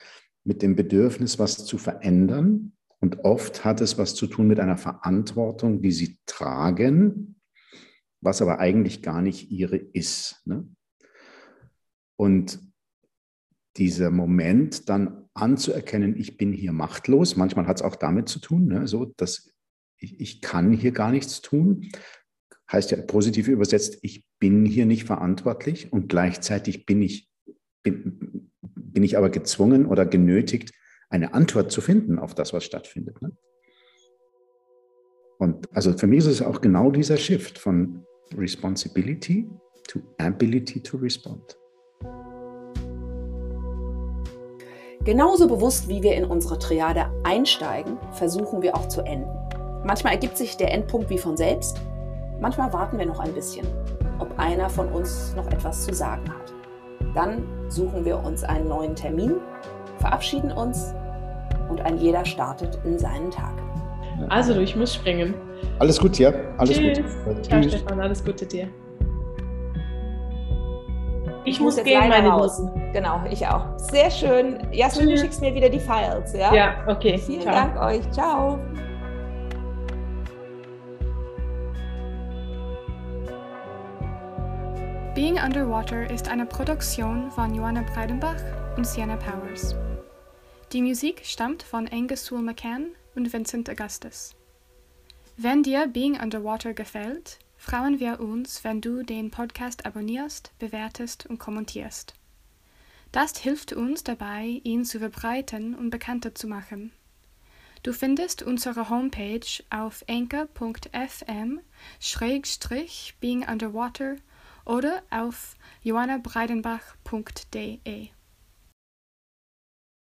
mit dem Bedürfnis, was zu verändern. Und oft hat es was zu tun mit einer Verantwortung, die sie tragen, was aber eigentlich gar nicht ihre ist. Ne? Und dieser Moment dann anzuerkennen, ich bin hier machtlos. Manchmal hat es auch damit zu tun, ne, so, dass ich, ich kann hier gar nichts tun. Heißt ja positiv übersetzt, ich bin hier nicht verantwortlich und gleichzeitig bin ich, bin, bin ich aber gezwungen oder genötigt, eine Antwort zu finden auf das, was stattfindet. Ne? Und also für mich ist es auch genau dieser Shift von Responsibility to Ability to Respond. Genauso bewusst, wie wir in unsere Triade einsteigen, versuchen wir auch zu enden. Manchmal ergibt sich der Endpunkt wie von selbst, manchmal warten wir noch ein bisschen, ob einer von uns noch etwas zu sagen hat. Dann suchen wir uns einen neuen Termin, verabschieden uns und ein jeder startet in seinen Tag. Also du, ich muss springen. Alles gut, ja. Alles Tschüss. gut. Ciao, Stefan, alles Gute dir. Ich, muss, muss gehen, meine raus. Lieben. Genau, ich auch. Sehr schön. Jasmin, du schickst mir wieder die Files, ja? Ja, okay. Vielen Ciao. Dank euch. Ciao. Being Underwater ist eine Produktion von Joanna Breidenbach und Sienna Powers. Die Musik stammt von Angus Sewell McCann und Vincent Augustus. Wenn dir Being Underwater gefällt, freuen wir uns, wenn du den Podcast abonnierst, bewertest und kommentierst. Das hilft uns dabei, ihn zu verbreiten und bekannter zu machen. Du findest unsere Homepage auf anchor.fm being underwater oder auf johannabreidenbach.de.